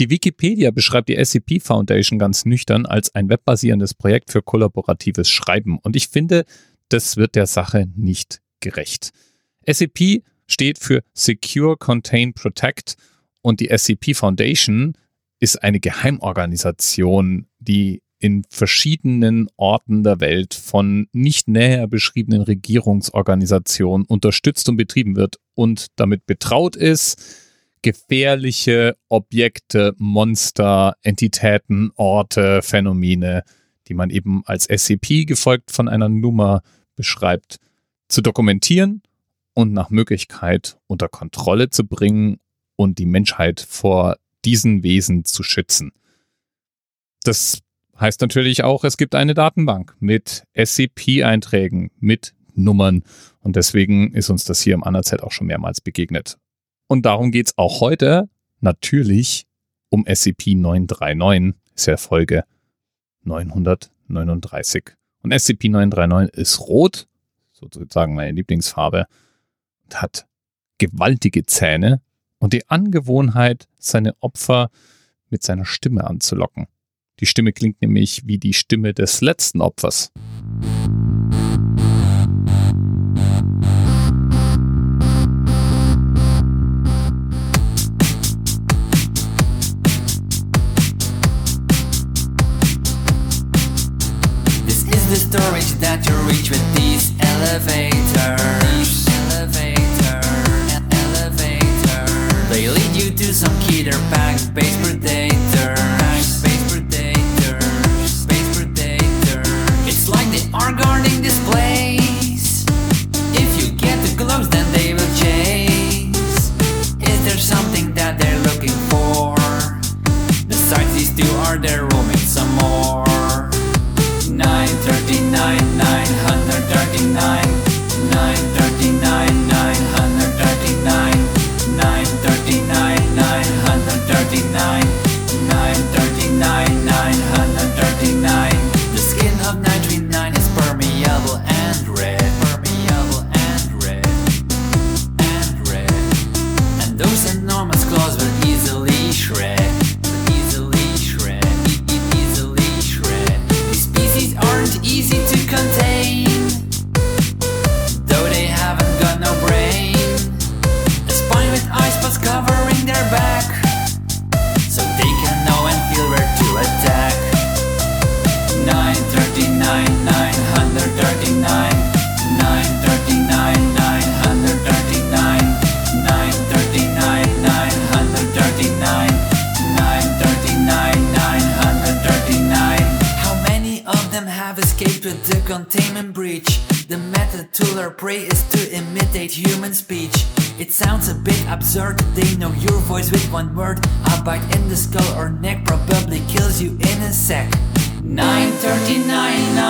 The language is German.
Die Wikipedia beschreibt die SCP Foundation ganz nüchtern als ein webbasierendes Projekt für kollaboratives Schreiben. Und ich finde, das wird der Sache nicht gerecht. SCP steht für Secure, Contain, Protect und die SCP Foundation ist eine Geheimorganisation, die in verschiedenen Orten der Welt von nicht näher beschriebenen Regierungsorganisationen unterstützt und betrieben wird und damit betraut ist, gefährliche Objekte, Monster, Entitäten, Orte, Phänomene, die man eben als SCP gefolgt von einer Nummer beschreibt, zu dokumentieren und nach Möglichkeit unter Kontrolle zu bringen und die Menschheit vor diesen Wesen zu schützen. Das heißt natürlich auch, es gibt eine Datenbank mit SCP-Einträgen, mit Nummern und deswegen ist uns das hier im ANAZ auch schon mehrmals begegnet. Und darum geht's auch heute natürlich um SCP-939, ist ja Folge 939. Und SCP-939 ist rot, sozusagen meine Lieblingsfarbe, und hat gewaltige Zähne und die Angewohnheit, seine Opfer mit seiner Stimme anzulocken. Die Stimme klingt nämlich wie die Stimme des letzten Opfers. Storage that you reach with these elevators. Elevator, elevator. They lead you to some killer packed space predator. Space. Space predator. It's like they are guarding this place. If you get too close, then they will chase. Is there something that they're looking for? Besides these two, are there 939, them have escaped the containment breach? The method to lure prey is to imitate human speech. It sounds a bit absurd, they know your voice with one word. A bite in the skull or neck probably kills you in a sec. 939, 939,